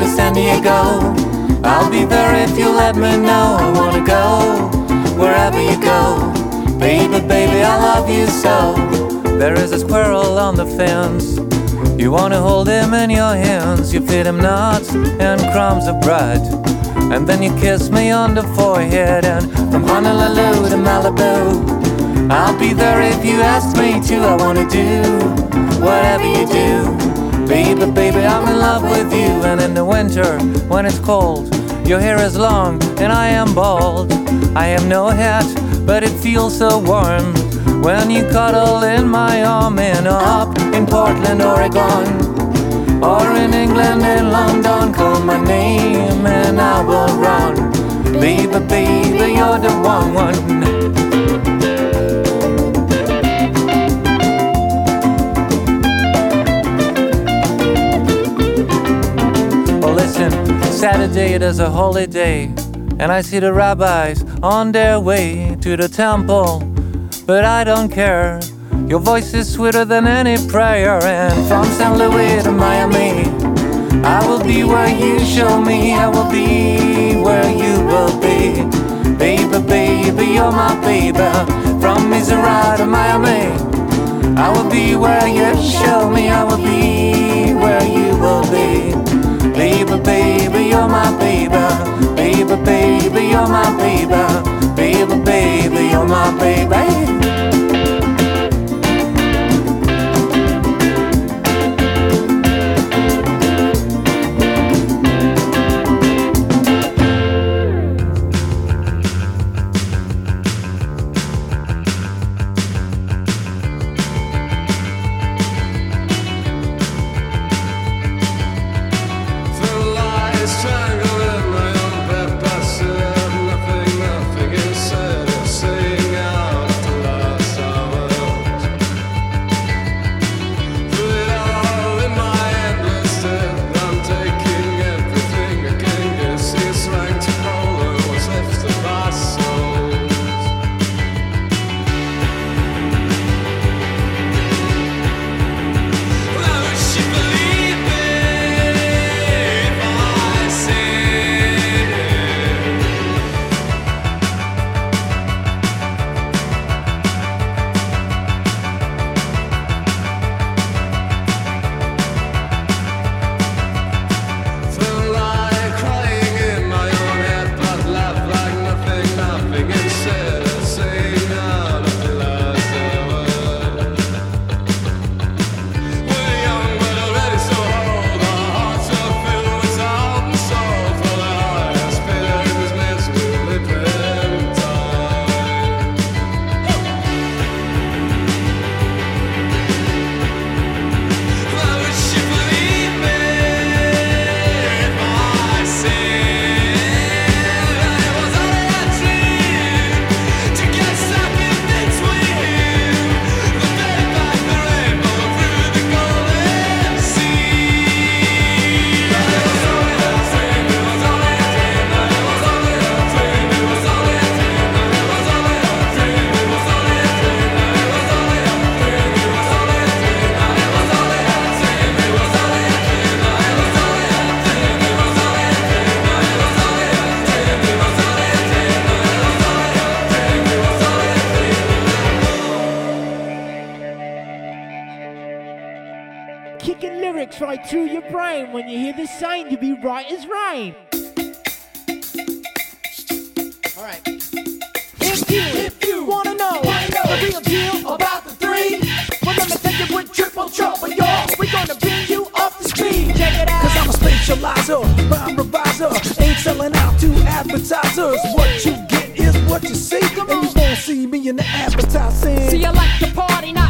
to San Diego. I'll be there if you let me know. I wanna go wherever you go. Baby, baby, I love you so. There is a squirrel on the fence. You wanna hold him in your hands. You feed him nuts and crumbs of bread. And then you kiss me on the forehead. And from Honolulu to Malibu, I'll be there if you ask me to. I wanna do whatever you do. Baby, baby, I'm in love with you. And in the winter, when it's cold, your hair is long and I am bald. I have no hat, but it feels so warm when you cuddle in my arm. And up in Portland, Oregon, or in England, in London, call my name and I will run. Baby, baby, you're the one. one. Saturday it is a holy day, and I see the rabbis on their way to the temple. But I don't care, your voice is sweeter than any prayer. And from St. Louis to Miami, I will be where you show me, I will be where you will be. Baby, baby, you're my baby. From Missouri to Miami, I will be where you show me, I will be where you will be. Baby, baby, you're my baby. Baby, baby, you're my baby. kicking lyrics right through your brain. When you hear this sound, you'll be right as rain. All right. If you, if you wanna know, know the real deal about the three, well let me take it with triple trouble, y'all. We're gonna bring you off the screen. Check it out. Cause I'm a spatializer, rhyme reviser, ain't selling out to advertisers. What you get is what you see, and you won't see me in the advertising. See, I like the party, not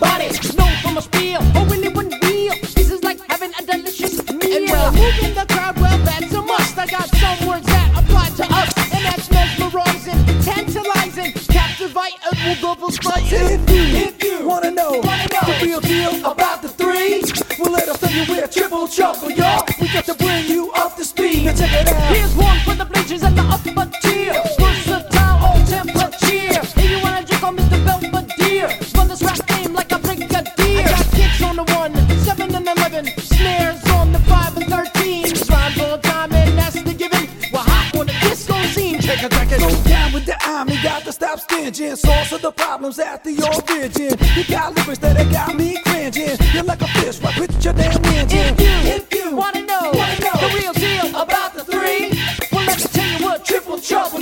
body. No from a spiel, or when it would real. This is like having a delicious meal. And well, moving the crowd, well, that's a must. I got some words that apply to us, and that's mesmerizing, tantalizing, captivating, will double spice. If you, if you wanna know, wanna know the real deal about the three, we'll let us fill you with triple trouble. You got to stop stinging. Source of the problems at the origin. You got lyrics that have got me cringing. You're like a fish right with your damn engine. If you, if you wanna know, wanna know the real deal about the three, well let me tell you what triple trouble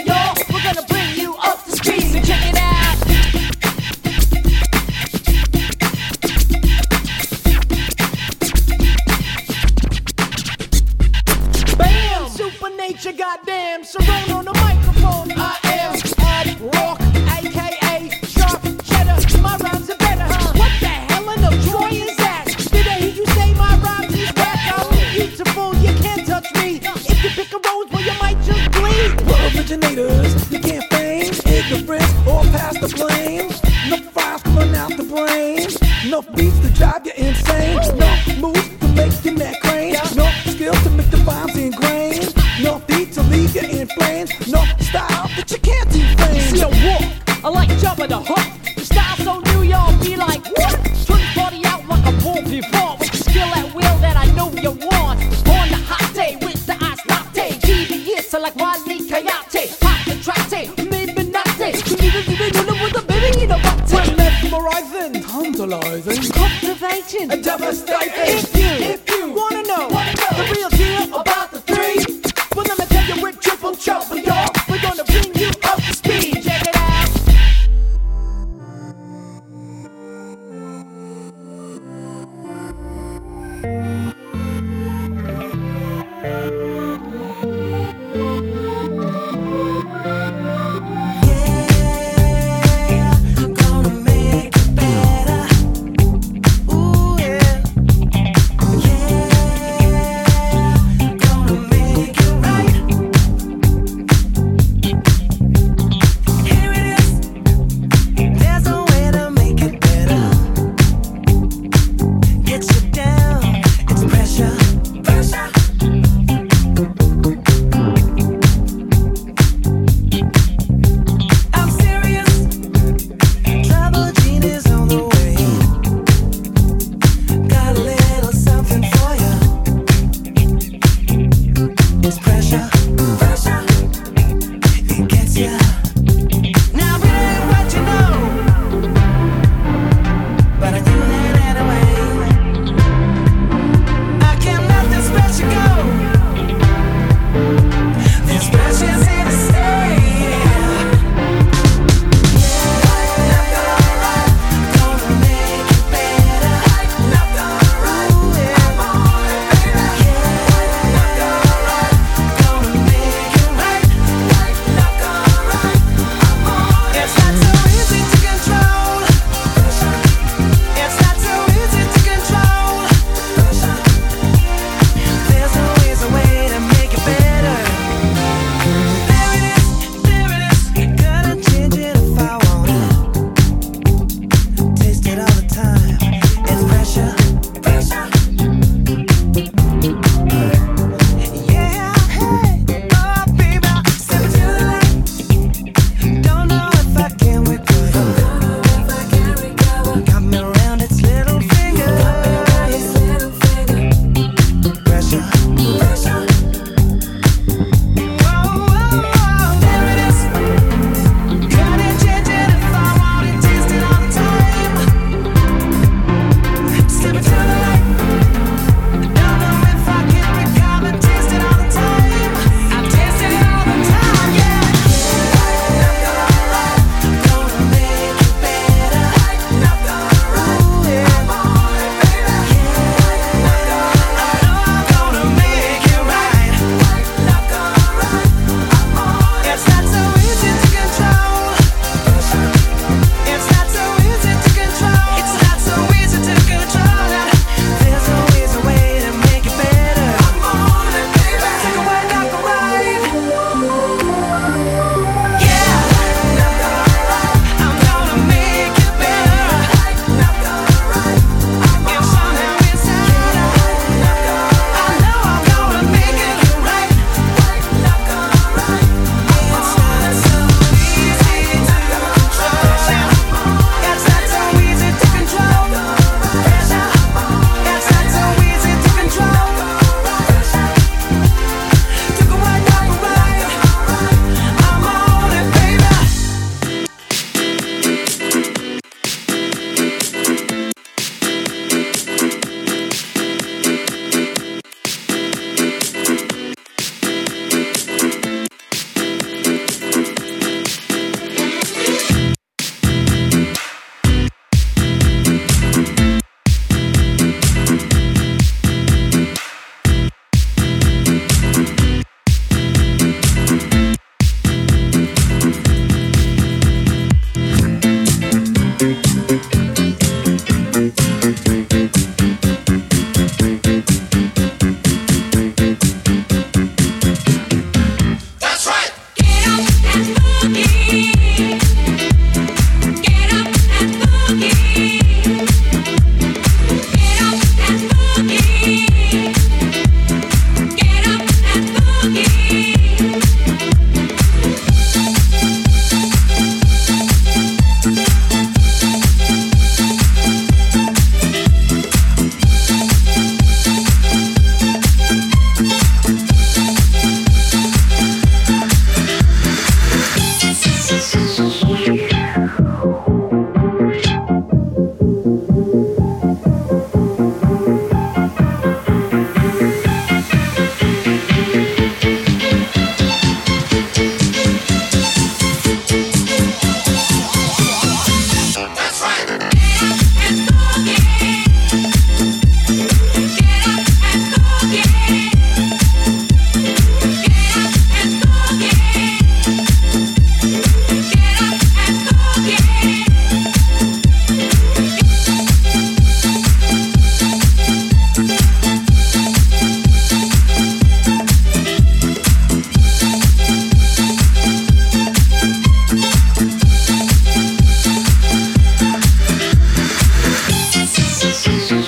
so like Wally Coyote, hot and trotty, maybe not this. Baby, you know what? We're mesmerizing, tantalizing, captivating, devastating. If you, if you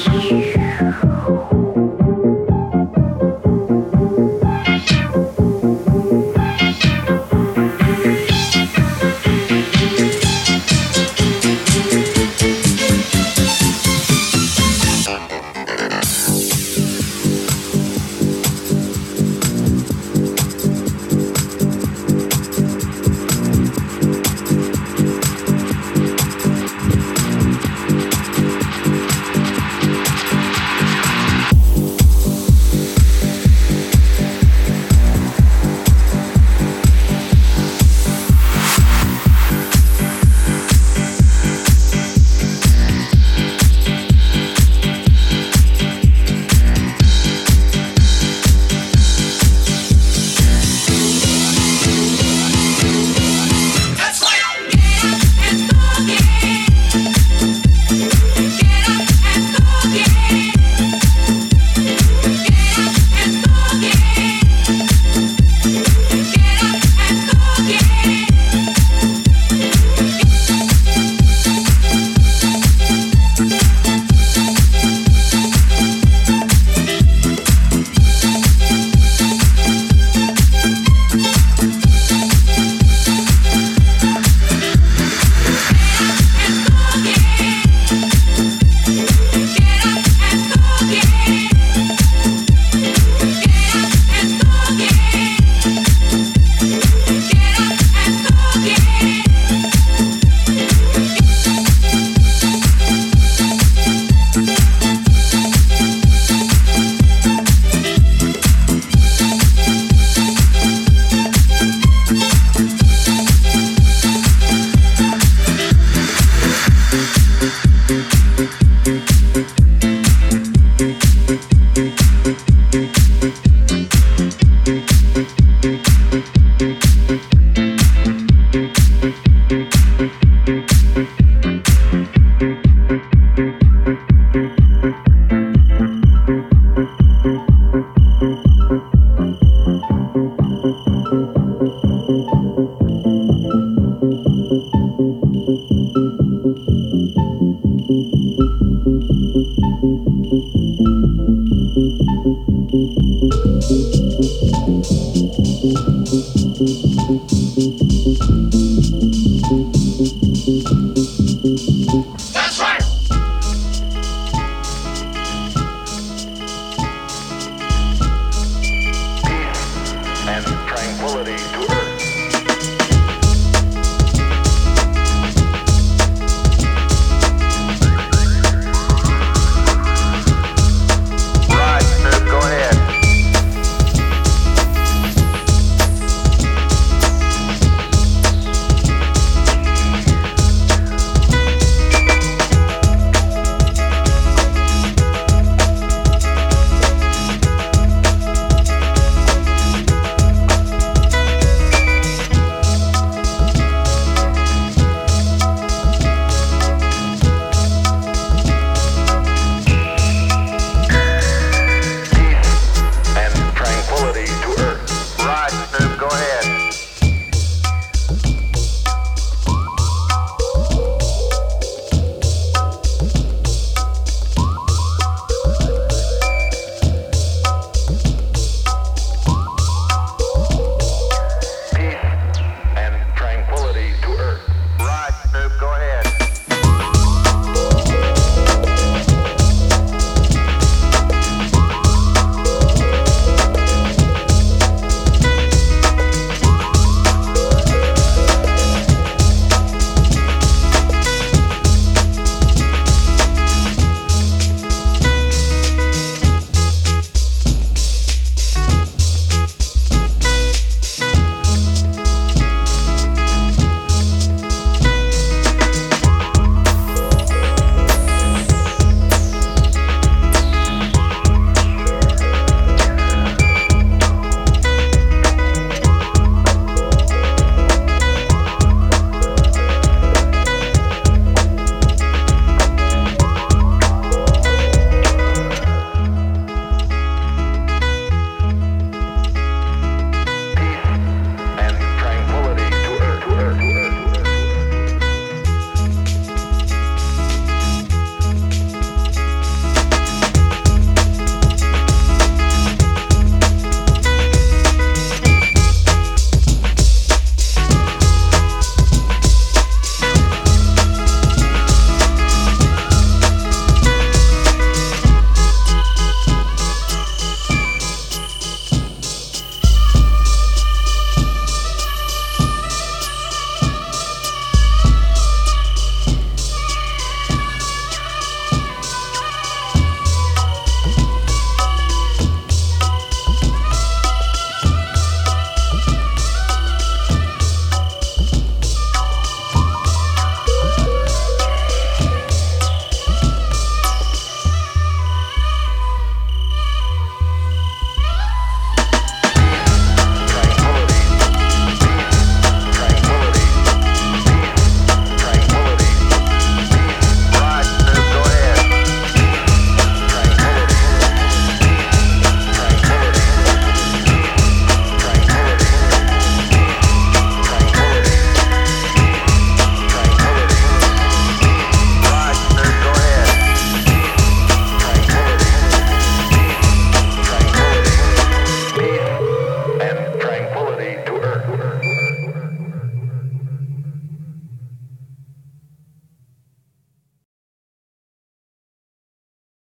Mm-hmm.